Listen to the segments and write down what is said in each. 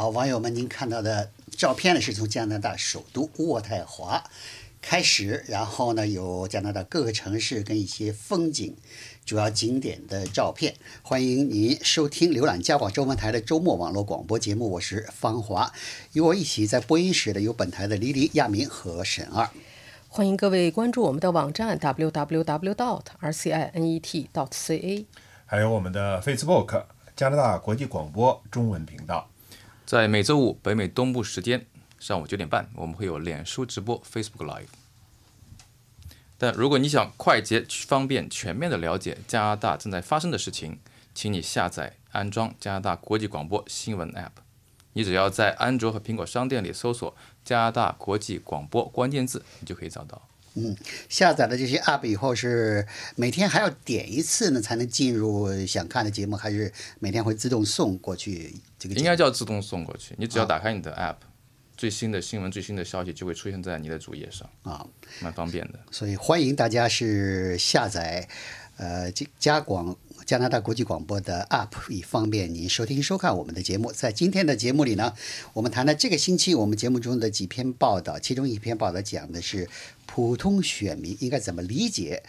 好，网友们，您看到的照片呢，是从加拿大首都渥太华开始，然后呢，有加拿大各个城市跟一些风景、主要景点的照片。欢迎您收听浏览加广中文台的周末网络广播节目，我是方华，与我一起在播音室的有本台的黎黎、亚明和沈二。欢迎各位关注我们的网站 www.dot.rcinet.dot.ca，还有我们的 Facebook 加拿大国际广播中文频道。在每周五北美东部时间上午九点半，我们会有脸书直播 Facebook Live。但如果你想快捷、方便、全面的了解加拿大正在发生的事情，请你下载安装加拿大国际广播新闻 App。你只要在安卓和苹果商店里搜索“加拿大国际广播”关键字，你就可以找到。嗯，下载了这些 App 以后是每天还要点一次呢才能进入想看的节目，还是每天会自动送过去？这个应该叫自动送过去。你只要打开你的 App，最新的新闻、最新的消息就会出现在你的主页上啊，蛮方便的。所以欢迎大家是下载呃加广。加拿大国际广播的 App，以方便您收听收看我们的节目。在今天的节目里呢，我们谈了这个星期我们节目中的几篇报道，其中一篇报道讲的是普通选民应该怎么理解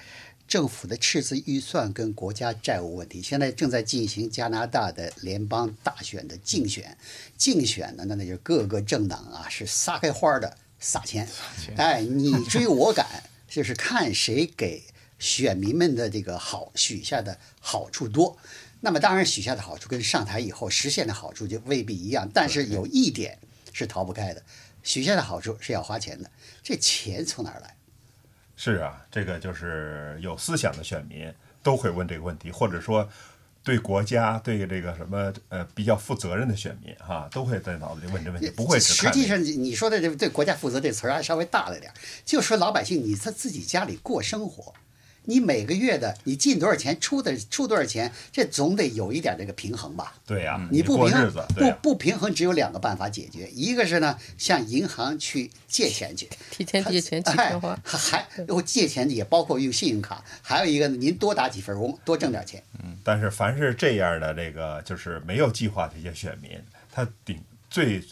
政府的赤字预算跟国家债务问题。现在正在进行加拿大的联邦大选的竞选，竞选呢，那那就是各个政党啊是撒开花的撒钱，哎，你追我赶，就是看谁给。选民们的这个好许下的好处多，那么当然许下的好处跟上台以后实现的好处就未必一样。但是有一点是逃不开的，许下的好处是要花钱的，这钱从哪儿来？是啊，这个就是有思想的选民都会问这个问题，或者说对国家对这个什么呃比较负责任的选民哈，都会在脑子里问这问题，不会实际上你说的这对国家负责这词儿还稍微大了点，就说老百姓你在自己家里过生活。你每个月的你进多少钱，出的出多少钱，这总得有一点这个平衡吧？对呀，你不平衡，不不平衡，只有两个办法解决，一个是呢，向银行去借钱去，提前借钱，提前花，还 还借钱也包括用信用卡，还有一个呢您多打几份工，多挣点钱。嗯，但是凡是这样的这个就是没有计划的一些选民，他顶最。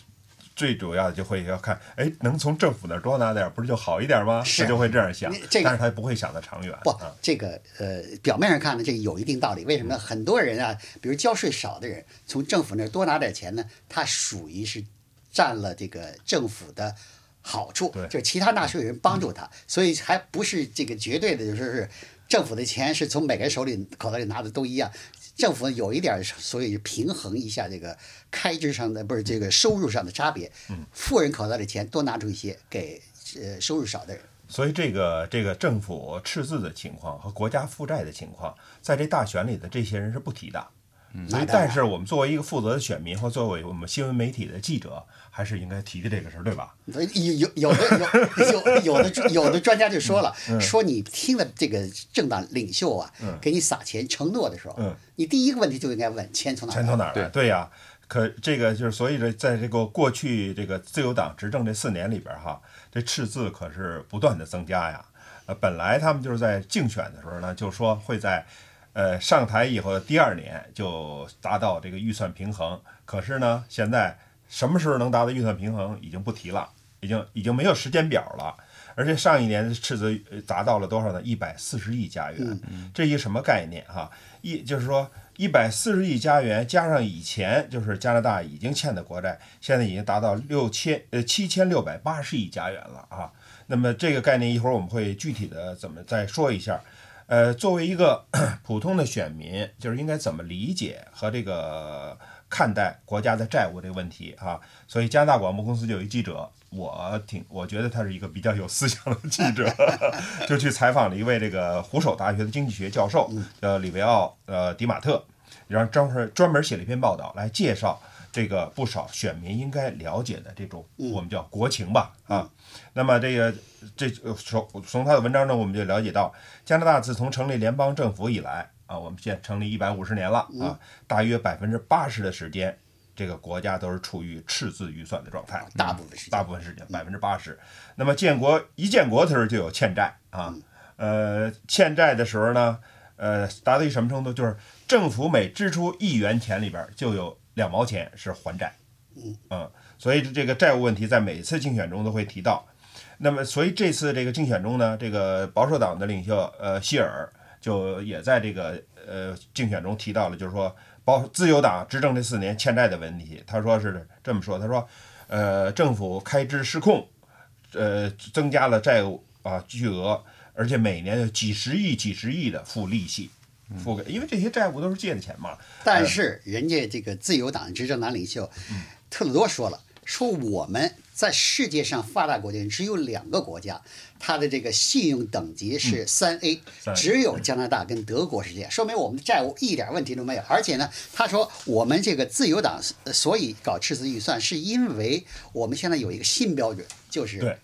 最主要的就会要看，哎，能从政府那儿多拿点，不是就好一点吗？他就会这样想，但是他不会想的长远。不，这个呃，表面上看呢，这个有一定道理。为什么呢？很多人啊，比如交税少的人，从政府那儿多拿点钱呢，他属于是占了这个政府的好处，就是其他纳税人帮助他，所以还不是这个绝对的，就说是政府的钱是从每个人手里口袋里拿的都一样。政府有一点，所以平衡一下这个开支上的不是这个收入上的差别。嗯，富人口袋里钱多拿出一些给呃收入少的人。所以这个这个政府赤字的情况和国家负债的情况，在这大选里的这些人是不提的。嗯，但是我们作为一个负责的选民或作为我们新闻媒体的记者，还是应该提的这个事儿，对吧？有有有的有有有的有的专家就说了，说你听了这个政党领袖啊，给你撒钱承诺的时候，你第一个问题就应该问钱从哪？钱从哪儿来？对呀，可这个就是所以呢，在这个过去这个自由党执政这四年里边哈，这赤字可是不断的增加呀。呃，本来他们就是在竞选的时候呢，就说会在。呃，上台以后的第二年就达到这个预算平衡，可是呢，现在什么时候能达到预算平衡已经不提了，已经已经没有时间表了。而且上一年的赤字达到了多少呢？一百四十亿加元，这一什么概念哈？一就是说一百四十亿加元加上以前就是加拿大已经欠的国债，现在已经达到六千呃七千六百八十亿加元了啊。那么这个概念一会儿我们会具体的怎么再说一下。呃，作为一个 普通的选民，就是应该怎么理解和这个看待国家的债务这个问题啊？所以加拿大广播公司就有一记者，我挺我觉得他是一个比较有思想的记者，就去采访了一位这个湖首大学的经济学教授，叫里维奥呃迪马特，然后专门专门写了一篇报道来介绍。这个不少选民应该了解的这种，我们叫国情吧，啊，那么这个这从从他的文章中，我们就了解到，加拿大自从成立联邦政府以来，啊，我们现成立一百五十年了，啊，大约百分之八十的时间，这个国家都是处于赤字预算的状态，大部分时间，大部分时间百分之八十。那么建国一建国的时候就有欠债啊，呃，欠债的时候呢，呃，达到一什么程度？就是政府每支出一元钱里边就有。两毛钱是还债，嗯，所以这个债务问题在每次竞选中都会提到。那么，所以这次这个竞选中呢，这个保守党的领袖呃希尔就也在这个呃竞选中提到了，就是说保自由党执政这四年欠债的问题。他说是这么说，他说，呃，政府开支失控，呃，增加了债务啊巨额，而且每年有几十亿、几十亿的付利息，付给，因为这些债务都是借的钱嘛。但是人家这个自由党执政党领袖特鲁多说了，说我们在世界上发达国家只有两个国家，它的这个信用等级是三 A，、只有加拿大跟德国是这样，说明我们的债务一点问题都没有。而且呢，他说我们这个自由党呃所以搞赤字预算，是因为我们现在有一个新标准，就是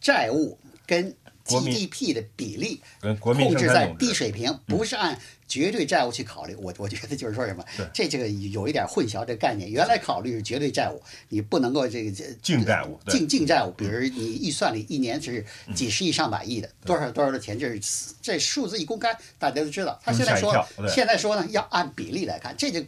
债务跟 GDP 的比例控制在低水平，不是按绝对债务去考虑。我我觉得就是说什么，这这个有一点混淆这个概念。原来考虑是绝对债务，你不能够这个这净债务净净债务，比如你预算里一年是几十亿上百亿的，多少多少的钱，这是这数字一公开，大家都知道。他现在说嗯吓一跳现在说呢，要按比例来看，这就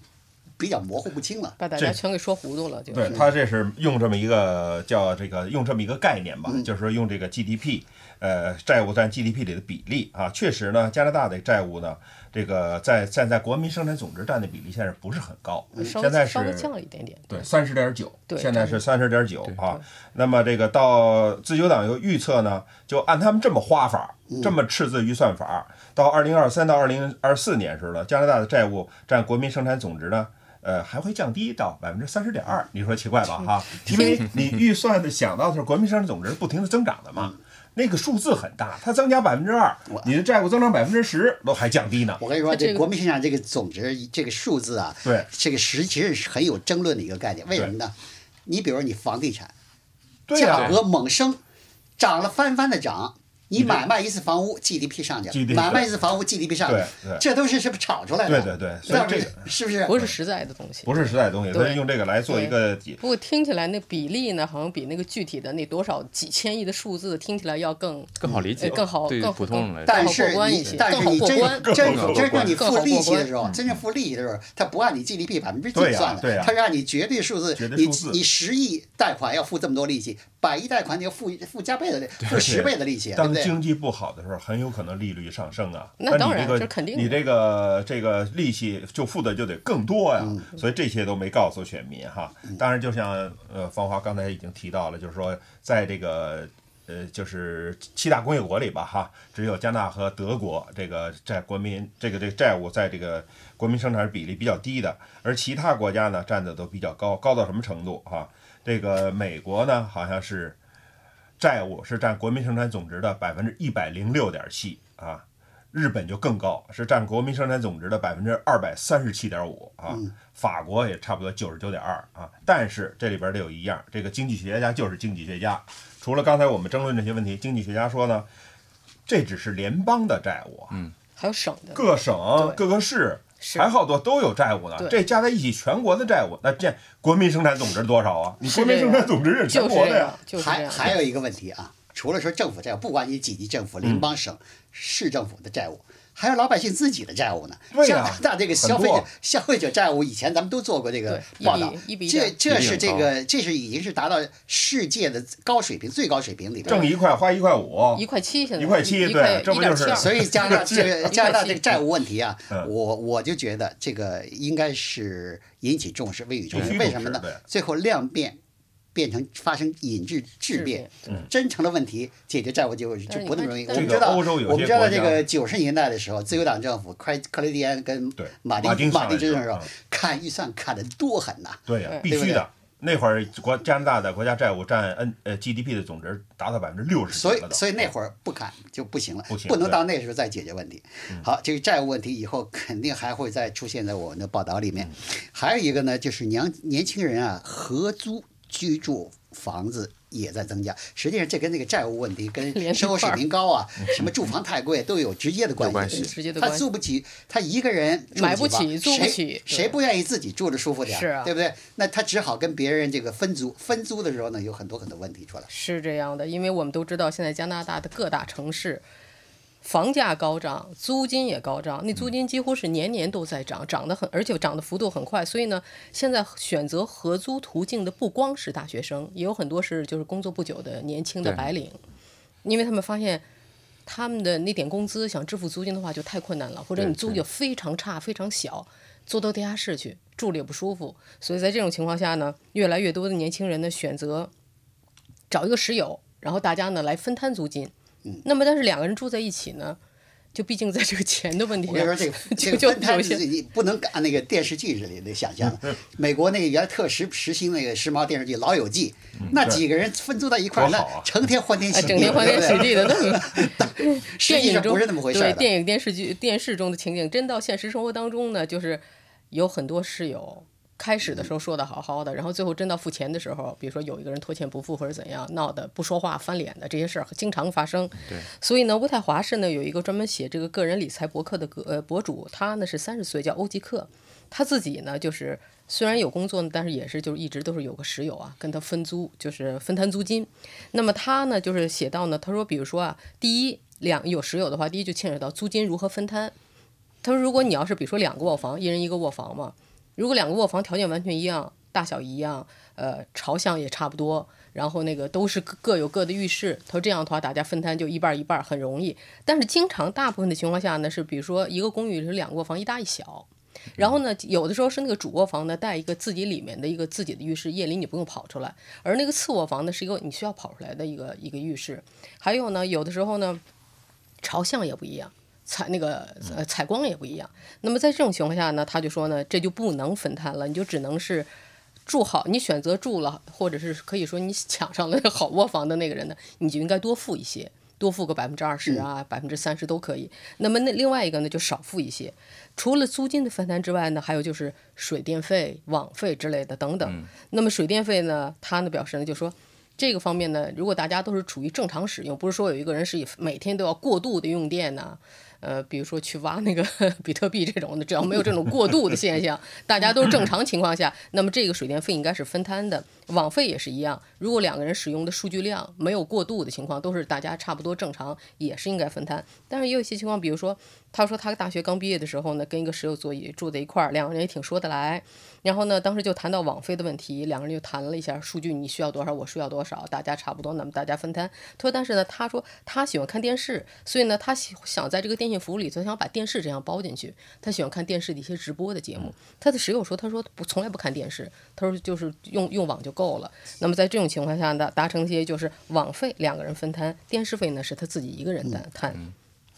比较模糊不清了。把大家全给说糊涂了，就对是。他这是用这么一个叫这个用这么一个概念嗯吧，就是说用这个 GDP，呃，债务占 GDP 里的比例啊，确实呢，加拿大的债务呢，这个在在在国民生产总值占的比例现在不是很高，现在是稍微降了一点点，对，三十点九，对现在是三十点九啊。那么这个到自由党又预测呢，就按他们这么花法，这么赤字预算法，到二零二三到二零二四年时候呢，加拿大的债务占国民生产总值呢。呃，还会降低到百分之三十点二，你说奇怪吧？哈，因为你预算的想到的是国民生产总值不停的增长的嘛，那个数字很大，它增加百分之二，你的债务增长百分之十都还降低呢。我跟你说，这国民生产这个总值这个数字啊，对这个实其实是很有争论的一个概念。为什么呢？你比如你房地产价格猛升，涨了翻番的涨。你买卖一次房屋，GDP 上去买卖一次房屋，GDP 上去了对对这都是是不是炒出来的？对对对所以那这个是不是？不是实在的东西。不是实在的东西，所以用这个来做一个解不过听起来那比例呢，好像比那个具体的那多少几千亿的数字听起来要更更好理解，呃更好更普通人来，但是你但是你真真真正你付利息的时候，真正付利息的时候，他不按你 GDP 百分之几算的，他是按你绝对数字绝。对你数字你十亿贷款要付这么多利息，百亿贷款你要付付加倍的利，付十倍的利息，对不对？当经济不好的时候，很有可能利率上升啊。那当然你这个你这个这个利息就付的就得更多呀。嗯所以这些都没告诉选民哈。当然，就像呃芳华刚才已经提到了，就是说在这个。呃，就是七大工业国里吧，哈，只有加拿大和德国这个在国民这个这个债务在这个国民生产比例比较低的，而其他国家呢占的都比较高，高到什么程度哈？这个美国呢好像是债务是占国民生产总值的百分之一百零六点七啊，日本就更高，是占国民生产总值的百分之二百三十七点五啊，法国也差不多九十九点二啊。但是这里边得有一样，这个经济学家就是经济学家，除了刚才我们争论这些问题，经济学家说呢，这只是联邦的债务啊，还有省的，各省各个市。是还好多都有债务呢，这加在一起全国的债务，那这国民生产总值多少啊？你国民生产总值是全国的呀还。还有一个问题啊，除了说政府债务，不管你几级政府、联邦、省、市政府的债务，还有老百姓自己的债务呢。加拿大这个消费者消费者债务，以前咱们都做过这个报道。一比一这这是这个这是已经是达到世界的高水平、最高水平里边。挣。一块花一块五，一块七现在一块七一对这不就是所以加拿大 这个加拿大这个债务问题啊，嗯。我我就觉得这个应该是引起重视，未雨绸缪。为什么呢？最后量变变成发生引致质质变变，真诚的问题解决债务就就不那么容易。我们知道，我们知道这个九十年代的时候，自由党政府克克雷蒂安跟对马丁马丁执政的时候的时候，看预算看得多狠呐！对呀、必须的。那会儿国加拿大的国家债务占 N 呃 GDP 的总值达到百分之六十，所以，所以那会儿不砍就不行了，不行能到那时候再解决问题。好，这个债务问题以后肯定还会再出现在我们的报道里面。嗯还有一个呢，就是年年轻人啊，合租居住房子也在增加。实际上，这跟那个债务问题、跟 生活水平高啊、什么住房太贵都有直接的关系他直接的关系租不起，他一个人住买不起租不谁起谁不愿意自己住着舒服点儿？是啊对不对？那他只好跟别人这个分租，分租的时候呢，有很多很多问题出来。是这样的，因为我们都知道，现在加拿大的各大城市房价高涨，租金也高涨，那租嗯金几乎是年年都在涨，涨得很，而且涨的幅度很快。所以呢，现在选择合租途径的不光是大学生，也有很多是就是工作不久的年轻的白领，因为他们发现。他们的那点工资想支付租金的话就太困难了，或者你租对就非常差、非常小，租到地下室去住着也不舒服。所以在这种情况下呢，越来越多的年轻人呢选择找一个室友，然后大家呢来分摊租金。嗯那么但是两个人住在一起呢，就毕竟在这个钱的问题上我跟你说，，这个 这个分摊有些你不能按那个电视剧里的想象。美国那个原来特时时兴那个时髦电视剧《老友记》，那几个人分租在一块儿，那成天欢天喜啊，地，整天欢天喜地的，那么电影中际上不是那么回事儿。对电影、电视剧、电视中的情景，真到现实生活当中呢，就是有很多室友。开始的时候说的好好的，然后最后真到付钱的时候，比如说有一个人拖欠不付或者怎样，闹得不说话、翻脸的这些事儿经常发生。对，所以呢，渥太华市呢有一个专门写这个个人理财博客的个呃博主，他呢是三十岁，叫欧吉克，他自己呢就是虽然有工作呢，但是也是就是一直都是有个室友啊，跟他分租，就是分摊租金。那么他呢就是写到呢，他说比如说啊，第一两有室友的话，第一就牵扯到租金如何分摊。他说如果你要是比如说两个卧房，一人一个卧房嘛，如果两个卧房条件完全一样，大小一样，呃，朝向也差不多，然后那个都是各各有各的浴室，他说这样的话大家分摊就一半一半很容易。但是经常大部分的情况下呢，是比如说一个公寓是两个卧房，一大一小。然后呢，有的时候是那个主卧房呢带一个自己里面的一个自己的浴室，夜里你不用跑出来；而那个次卧房呢是一个你需要跑出来的一个一个浴室。还有呢，有的时候呢，朝向也不一样，采那个呃采光也不一样。那么在这种情况下呢，他就说呢，这就不能分摊了，你就只能是住好，你选择住了，或者是可以说你抢上了好卧房的那个人呢，你就应该多付一些。多付个百分之二十啊，百分之三十都可以。那么那另外一个呢，就少付一些。除了租金的分摊之外呢，还有就是水电费、网费之类的等等。那么水电费呢，他呢表示呢，就说这个方面呢，如果大家都是处于正常使用，不是说有一个人是以每天都要过度的用电呐、呃，比如说去挖那个 比特币这种的，只要没有这种过度的现象，大家都是正常情况下，那么这个水电费应该是分摊的，网费也是一样。如果两个人使用的数据量没有过度的情况，都是大家差不多正常，也是应该分摊。但是也有一些情况，比如说他说他大学刚毕业的时候呢，跟一个室友坐一住在一块儿，两个人也挺说得来。然后呢，当时就谈到网费的问题，两个人就谈了一下数据，你需要多少，我需要多少，大家差不多，那么大家分摊。他说，但是呢，他说他喜欢看电视，所以呢，他喜想在这个电信服务里头想把电视这样包进去。他喜欢看电视的一些直播的节目。他的室友说，他说不从来不看电视，他说就是用用网就够了。那么在这种情况下呢，达成协议就是网费两个人分摊，电视费呢是他自己一个人担摊。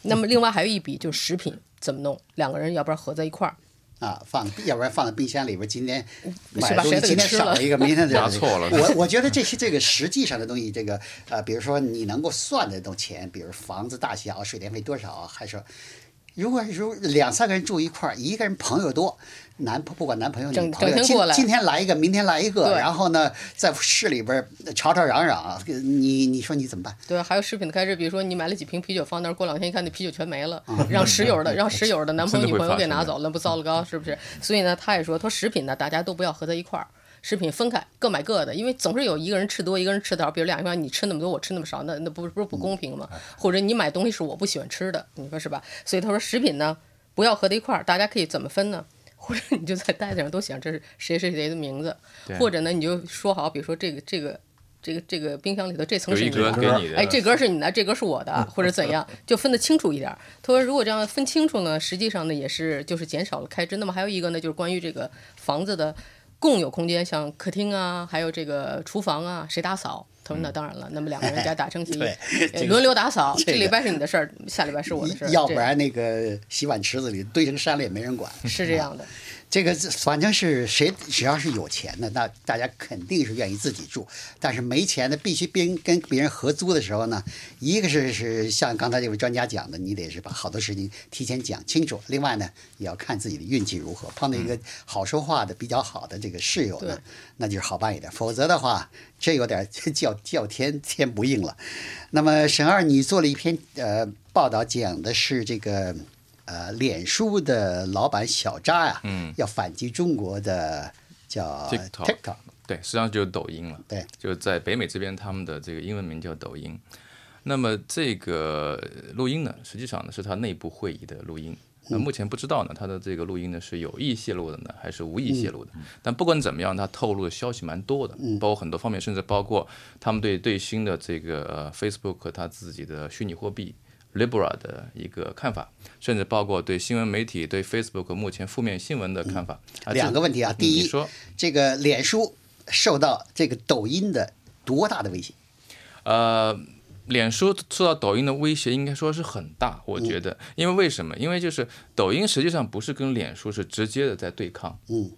那么另外还有一笔就是食品怎么弄，两个人要不然合在一块儿。啊，放，要不然放在冰箱里边。今天买东西今天少了一个，明天再拿错了我我觉得这些这个实际上的东西，这个呃，比如说你能够算得到钱，比如房子大小、水电费多少，还是如果如两三个人住一块儿，一个人朋友多，男朋不管男朋友女整朋友，今天过来今天来一个，明天来一个，对然后呢，在市里边吵吵嚷嚷，你你说你怎么办？对，还有食品的开支，比如说你买了几瓶啤酒放那儿，过两天一看那啤酒全没了，让室友的让室友的男朋友女朋友给拿走了，那不糟了糕是不是？所以呢，他也说，他说食品呢，大家都不要合在一块儿。食品分开，各买各的，因为总是有一个人吃多，一个人吃少。比如两个人，你吃那么多，我吃那么少，那那不不是不公平吗？或者你买东西是我不喜欢吃的，你说是吧？所以他说食品呢不要合在一块儿，大家可以怎么分呢？或者你就在袋子上都写上这是谁谁谁的名字，或者呢你就说好，比如说这个这个这个这个冰箱里头这层是你的，给你的，哎，这格是你的，这格是我的，或者怎样，就分得清楚一点儿。他说，如果这样分清楚呢，实际上呢也是就是减少了开支。那么还有一个呢，就是关于这个房子的共有空间，像客厅啊，还有这个厨房啊，谁打扫？他说那当然了，那么两个人家打成协议 对，呃这个轮流打扫，这个这礼拜是你的事儿，下礼拜是我的事儿，要不然那个洗碗池子里堆成山了也没人管。是这样的。这个反正是谁只要是有钱的，那大家肯定是愿意自己住。但是没钱的，必须边跟别人合租的时候呢，一个是是像刚才这位专家讲的，你得是把好多事情提前讲清楚。另外呢，也要看自己的运气如何，碰到一个好说话的、比较好的这个室友呢，那就是好办一点。否则的话，这有点 叫叫天天不应了。那么沈二，你做了一篇呃报道，讲的是这个呃脸书的老板小扎呀、嗯，要反击中国的叫 TikTok TikTok 对，实际上就是抖音了。对，就是在北美这边，他们的这个英文名叫抖音。那么这个录音呢，实际上呢是他内部会议的录音。那目前不知道呢，他的这个录音呢是有意泄露的呢，还是无意泄露的？但不管怎么样，他透露的消息蛮多的，包括很多方面，甚至包括他们对最新的这个呃 Facebook 他自己的虚拟货币 Libra 的一个看法，甚至包括对新闻媒体对 Facebook 目前负面新闻的看法。啊两个问题啊，嗯第一你说，这个脸书受到这个抖音的多大的威胁？呃，脸书受到抖音的威胁，应该说是很大，我觉得，因为为什么？因为就是抖音实际上不是跟脸书是直接的在对抗，嗯，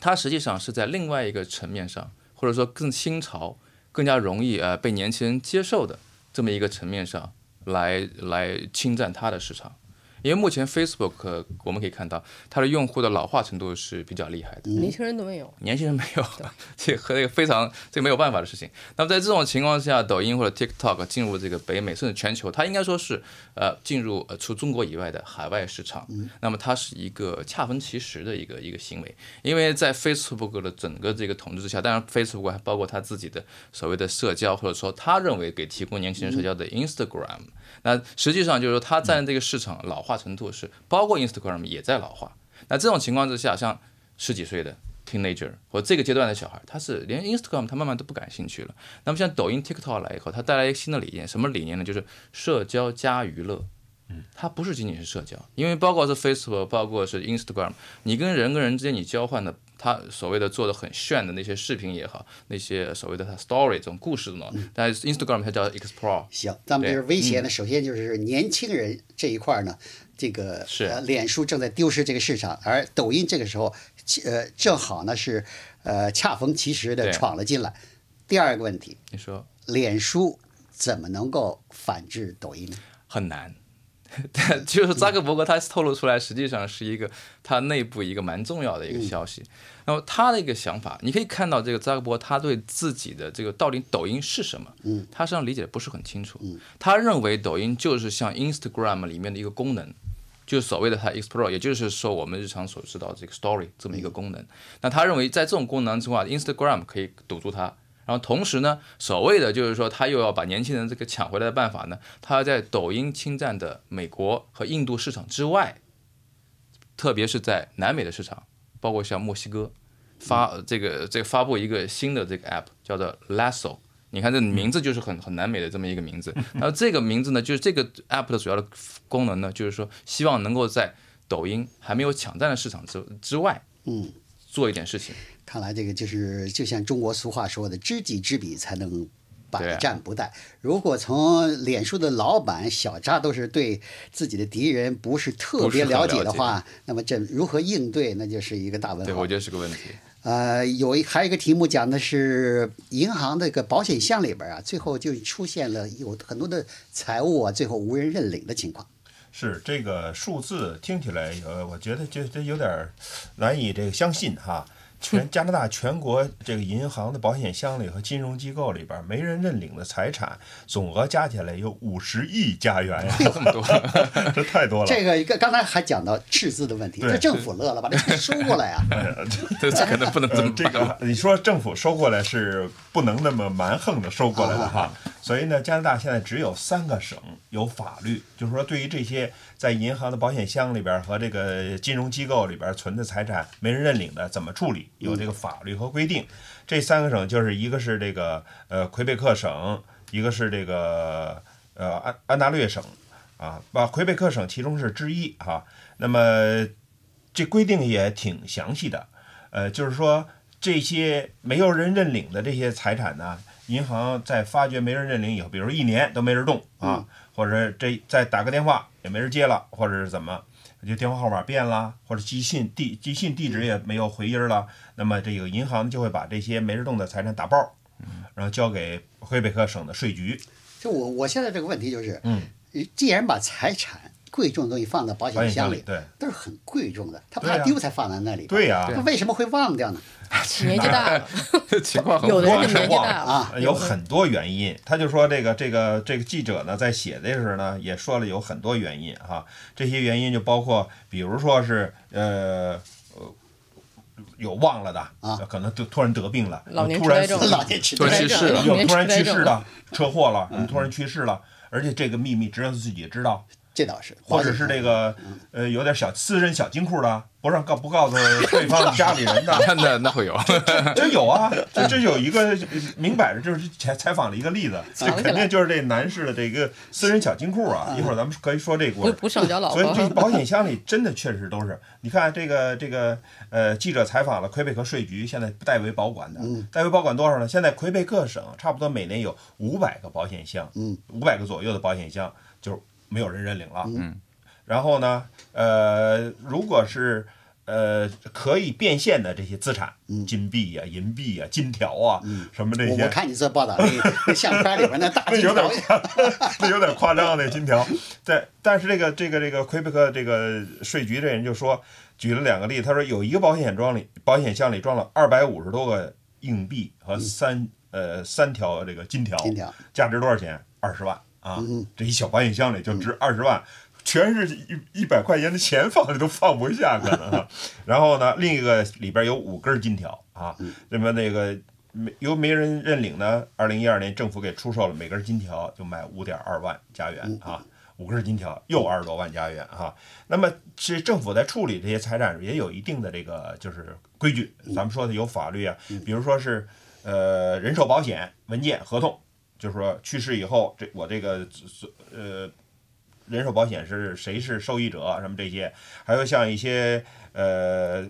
它实际上是在另外一个层面上，或者说更新潮、更加容易呃被年轻人接受的这么一个层面上来来侵占它的市场。因为目前 Facebook、呃我们可以看到它的用户的老化程度是比较厉害的，年轻人都没有。年轻人没有，这和 这个非常这个没有办法的事情。那么在这种情况下，抖音或者 TikTok 进入这个北美甚至全球，它应该说是呃进入呃除中国以外的海外市场。那么它是一个恰逢其时的一个一个行为，因为在 Facebook 的整个这个统治之下，当然 Facebook 还包括它自己的所谓的社交，或者说他认为给提供年轻人社交的 Instagram。那实际上就是说，它在这个市场老化程度是包括 Instagram 也在老化。那这种情况之下，像十几岁的 teenager 或这个阶段的小孩，他是连 Instagram 他慢慢都不感兴趣了。那么像抖音、TikTok 来以后，它带来一个新的理念，什么理念呢？就是社交加娱乐。它不是仅仅是社交，因为包括是 Facebook，包括是 Instagram，你跟人跟人之间你交换的，他所谓的做的很炫的那些视频也好，那些所谓的它 story 这种故事的呢，但是 Instagram 它叫 Explore，行，咱们就是威胁呢，首先就是年轻人这一块儿呢，这个是。呃，脸书正在丢失这个市场，而抖音这个时候，呃，正好呢是呃恰逢其时的闯了进来。第二个问题，你说。脸书怎么能够反制抖音呢？很难。就是扎克伯格他透露出来，实际上是一个他内部一个蛮重要的一个消息。那么他的一个想法，你可以看到这个扎克伯格他对自己的这个到底抖音是什么，嗯，他实际上理解的不是很清楚。他认为抖音就是像 Instagram 里面的一个功能，就是所谓的它 Explore，也就是说我们日常所知道这个 Story 这么一个功能。那他认为在这种功能之外，Instagram 可以堵住它。然后同时呢，所谓的就是说，他又要把年轻人这个抢回来的办法呢，他要在抖音侵占的美国和印度市场之外，特别是在南美的市场，包括像墨西哥，发这个这个发布一个新的这个 app 叫做 Lasso。你看这名字就是很很南美的这么一个名字，然后这个名字呢，就是这个 app 的主要的功能呢，就是说希望能够在抖音还没有抢占的市场之之外，嗯，做一点事情。看来这个就是就像中国俗话说的“知己知彼，才能百战不殆”如果从脸书的老板小扎都是对自己的敌人不是特别了解的话，那么这如何应对，那就是一个大问题对，我。觉得是个问题。呃，有一还有一个题目讲的是银行这个保险箱里边啊，最后就出现了有很多的财务啊，最后无人认领的情况。是这个数字听起来，呃，我觉得就这有点儿难以这个相信哈。全加拿大全国这个银行的保险箱里和金融机构里边没人认领的财产总额加起来有五十亿加元呀，这么多，这太多了。这个一个刚才还讲到赤字的问题，这政府乐了，把这钱收过来啊。这这可能不能这呃么，办。这个你说政府收过来是不能那么蛮横的收过来的哈，所以呢，加拿大现在只有三个省有法律，就是说对于这些在银行的保险箱里边和这个金融机构里边存的财产没人认领的怎么处理，有这个法律和规定。这三个省就是一个是这个呃魁北克省，一个是这个呃安安大略省啊，把魁北克省其中是之一哈。那么这规定也挺详细的。呃，就是说这些没有人认领的这些财产呢，银行在发觉没人认领以后，比如一年都没人动啊，或者这再打个电话也没人接了，或者是怎么，就电话号码变了，或者寄信地寄信地址也没有回音了，那么这个银行就会把这些没人动的财产打包，然后交给魁北克省的税局。就我我现在这个问题就是，嗯，既然把财产贵重的东西放到保保险险箱里，对。都是很贵重的，他怕丢才放在那里。对呀、他为什么会忘掉呢？年纪大了，情况很有的是忘年纪大了。啊。有很多原因。他就说这个这个这个记者呢，在写的时候呢，也说了有很多原因哈。这些原因就包括，比如说是呃呃有忘了的啊，可能就突然得病了，老年突然痴呆症。死老年痴呆去世了有突然去世的车祸了，突然去世了，而且这个秘密只有自己知道，这倒是，或者是这个呃有点小私人小金库的，不让告不告诉 对方家里人的，那那那会有，这有啊，这这有一个明摆着就是采采访了一个例子，这肯定就是这男士的这个私人小金库啊。一会儿咱们可以说这个故事。不不上交老所以这。保险箱里真的确实都是，你看这个这个呃，记者采访了魁北克税局现在代为保管的，代为保管多少呢？现在魁北克省差不多每年有五百个保险箱，嗯，五百个左右的保险箱就是没有人认领了，嗯，然后呢，呃，如果是呃可以变现的这些资产，金币呀、银币呀、金条啊，什么这些，我我看你这报道，那那相片里边那大条。那有点夸张，那金条。在但是这个这个这个魁北克这个税局这人就说，举了两个例子，他说有一个保险装里保险箱里装了二百五十多个硬币和三、呃三条这个金条，金条。价值多少钱？二十万啊！这一小保险箱里就值二十万。全是一一百块钱的钱放着都放不下，可能啊。然后呢，另一个里边有五根金条啊，那么那个没由没人认领呢。二零一二年政府给出售了每根金条就卖五点二万加元啊，五根金条又二十多万加元啊。那么其实政府在处理这些财产时也有一定的这个就是规矩，咱们说的有法律啊，比如说是呃人寿保险文件合同，就是说去世以后这我这个呃。人寿保险是谁是受益者，什么这些，还有像一些呃，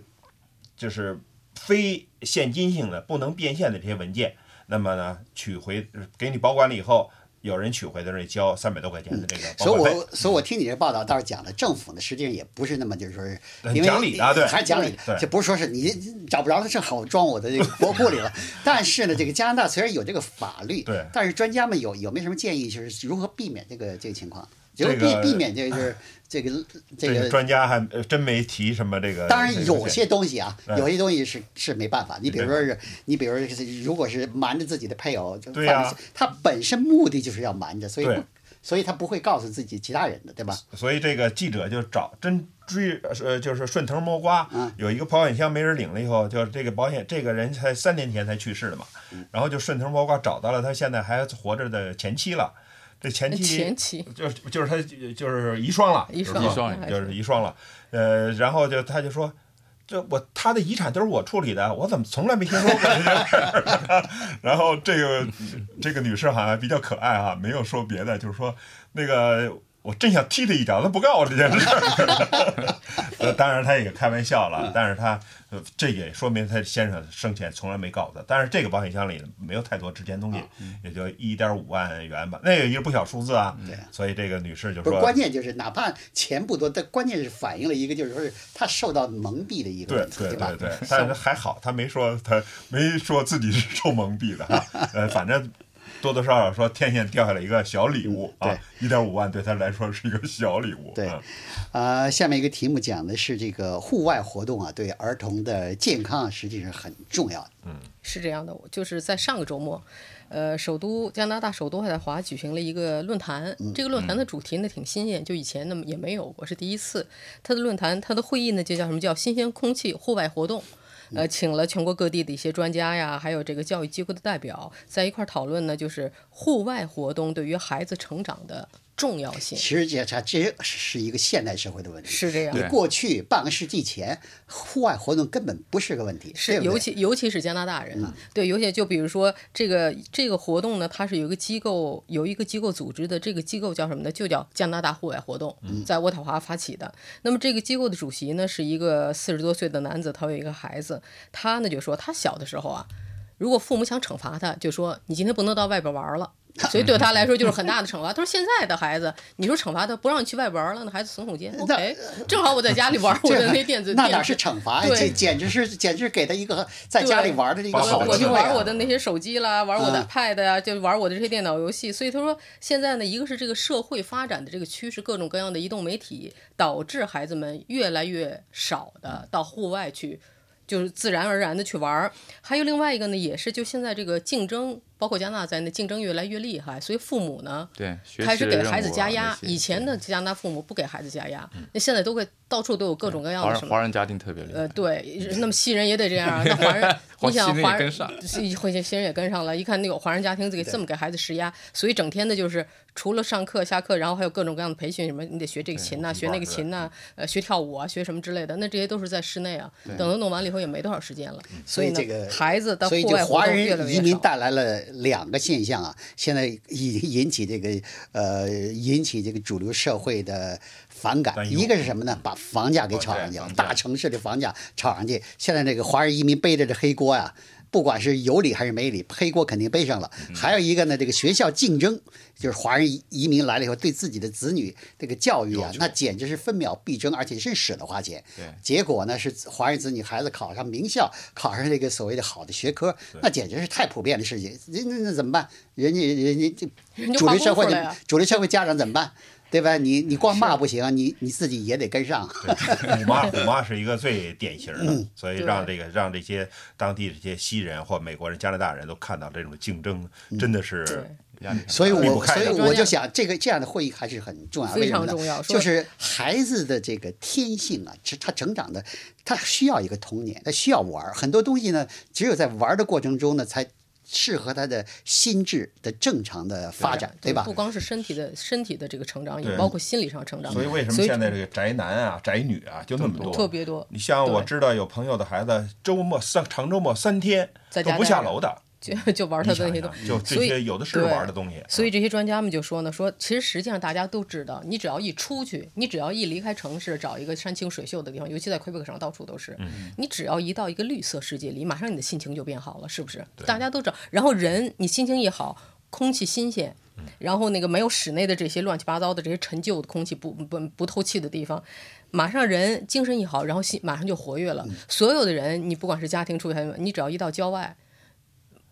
就是非现金性的、不能变现的这些文件，那么呢，取回给你保管了以后，有人取回的时候交三百多块钱的这个保所以。我所以我听你这报道倒是讲的，政府呢实际上也不是那么就是说是，因为讲理的对还是讲理对，这不是说是你找不着了，正好装我的这个国库里了。但是呢，这个加拿大虽然有这个法律，对但是专家们有有没有什么建议，就是如何避免这个这个情况？就是避这个避免这个就是 这个这这个个。专家还呃真没提什么这个。当然有些东西啊，嗯有些东西是是没办法。你比如说是，你比如说是，如果是瞒着自己的配偶，就对呀他本身目的就是要瞒着，所以所以他不会告诉自己其他人的，对吧？所以这个记者就找真追呃，就是顺藤摸瓜，嗯有一个保险箱没人领了以后，就是这个保险这个人才三年前才去世的嘛，嗯然后就顺藤摸瓜找到了他现在还活着的前妻了，这前妻前妻就是就是他就是遗孀了，遗孀就是遗孀就是遗孀了，呃，然后就他就说。这我他的遗产都是我处理的，我怎么从来没听说过这件事儿？然后这个这个女士好像比较可爱哈、没有说别的，就是说那个我真想踢他一脚，他不告我这件事儿。呃，当然他也开玩笑了，但是他呃这也说明他先生生前从来没告诉他。但是这个保险箱里没有太多值钱东西，也就一点五万元吧，那个也是不小数字啊。对所以这个女士就是说，关键就是哪怕钱不多，但关键是反映了一个就是说是他受到蒙蔽的一个对问题，吧对？对对，但是还好，他没说他没说自己是受蒙蔽的哈，呃，反正多多少少说天线掉下来一个小礼物啊，一点五万对他来说是一个小礼物。对嗯呃，下面一个题目讲的是这个户外活动啊，对儿童的健康啊实际上很重要的。是这样的，我就是在上个周末，呃，首都加拿大首都爱德华举行了一个论坛。这个论坛的主题呢挺新鲜，就以前呢也没有过，是第一次。它的论坛，它的会议呢就叫什么叫新鲜空气户外活动。呃，请了全国各地的一些专家呀，还有这个教育机构的代表，在一块儿讨论呢，就是户外活动对于孩子成长的重要性。其实这这这是一个现代社会的问题。是这样你过去半个世纪前，户外活动根本不是个问题，是，尤其尤其是加拿大人，对，尤其就比如说这个这个活动呢，它是有一个机构有一个机构组织的，这个机构叫什么呢？就叫加拿大户外活动，在渥太华发起的。那么这个机构的主席呢，是一个四十多岁的男子，他有一个孩子，他呢就说他小的时候啊，如果父母想惩罚他，就说你今天不能到外边玩了。所以对他来说就是很大的惩罚。他说现在的孩子，你说惩罚他不让你去外边玩了，那孩子耸耸肩，OK，正好我在家里玩 我的那电子，那哪是惩罚呀？对这简直是简直给他一个在家里玩的这个我就玩我的那些手机啦，玩我的 iPad 呀、就玩我的这些电脑游戏。所以他说，现在呢，一个是这个社会发展的这个趋势，各种各样的移动媒体，导致孩子们越来越少的到户外去，就是自然而然的去玩儿。还有另外一个呢，也是就现在这个竞争包括加拿大在内竞争越来越厉害，所以父母呢对，开始给孩子加压。以前的加拿大父母不给孩子加压，那现在都会到处都有各种各样的什么华人家庭特别厉害呃，，对，那么西人也得这样啊。那华人，你想华人跟上，西会西人也跟上了。一看那个华人家庭给这么给孩子施压，所以整天的就是除了上课下课，然后还有各种各样的培训，什么你得学这个琴呐、学那个琴呐、呃，学跳舞啊，学什么之类的。那这些都是在室内啊，等到弄完了以后也没多少时间了。所以呢，这个孩子的所以就户外活动越来人移民越少。带来了两个现象啊，现在引引起这个呃引起这个主流社会的反感。一个是什么呢？把房价给炒上去了，大城市的房价炒上去。现在这个华人移民背着这黑锅呀、不管是有理还是没理，黑锅肯定背上了。嗯还有一个呢，这个学校竞争，就是华人移移民来了以后，对自己的子女这个教育啊那简直是分秒必争，而且是舍得花钱。对结果呢是华人子女孩子考上名校，考上这个所谓的好的学科，那简直是太普遍的事情。那那那怎么办？人家人家这主流社会主流社会家长怎么办？对吧？你你光骂不行啊，你你自己也得跟上。虎妈虎妈是一个最典型嗯的，所以让这个让这些当地这些西人或美国人、加拿大人都看到这种竞争真的是对压力很大所以我所以我就想，这个这样的会议还是很重要，非为什么呢常重要就是孩子的这个天性啊，是他成长的，他需要一个童年，他需要玩儿很多东西呢，只有在玩儿的过程中呢，才适合他的心智的正常的发展，对吧不？光是身体的身体的这个成长，也包括心理上成长。所以为什么现在这个宅男啊、宅女啊就那么多？特别多？你像我知道有朋友的孩子，周末三长周末三天都不下楼的，就 就玩他的那些东西，就这所以些有的是对玩的东西。所以这些专家们就说呢，说其实实际上大家都知道，你只要一出去，你只要一离开城市，找一个山清水秀的地方，尤其在魁北克省到处都是，你只要一到一个绿色世界里，马上你的心情就变好了，是不是？大家都知道，然后人你心情一好，空气新鲜。然后那个没有室内的这些乱七八糟的这些陈旧的空气不不不透气的地方，马上人精神一好，然后心马上就活跃了。所有的人，你不管是家庭出去还是你只要一到郊外，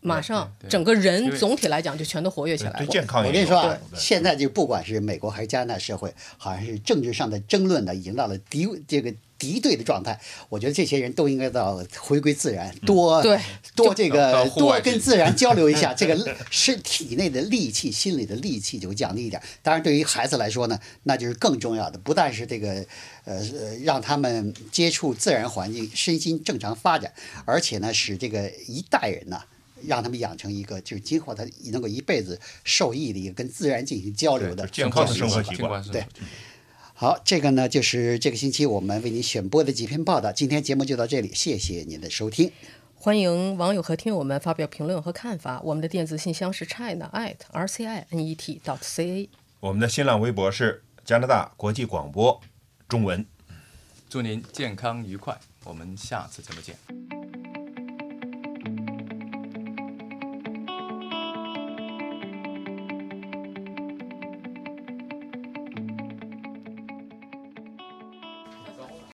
马上整个人总体来讲就全都活跃起对对来了。健康我跟你说啊现在就不管是美国还是加拿大社会，好像是政治上的争论呢，已经到了敌这个敌对的状态。我觉得这些人都应该到回归自然，多对多这个多跟自然交流一下，这个是体内的戾气、心里的戾气就会降低一点。当然，对于孩子来说呢，那就是更重要的，不但是这个呃呃让他们接触自然环境，身心正常发展，而且呢，使这个一代人呐。让他们养成一个，就是今后他能够一辈子受益的一个跟自然进行交流的健康的生活习惯对好，这个呢就是这个星期我们为您选播的几篇报道。今天节目就到这里，谢谢您的收听。欢迎网友和听友们发表评论和看法。我们的电子信箱是 china at rcinet dot ca。我们的新浪微博是加拿大国际广播中文。祝您健康愉快，我们下次节目见。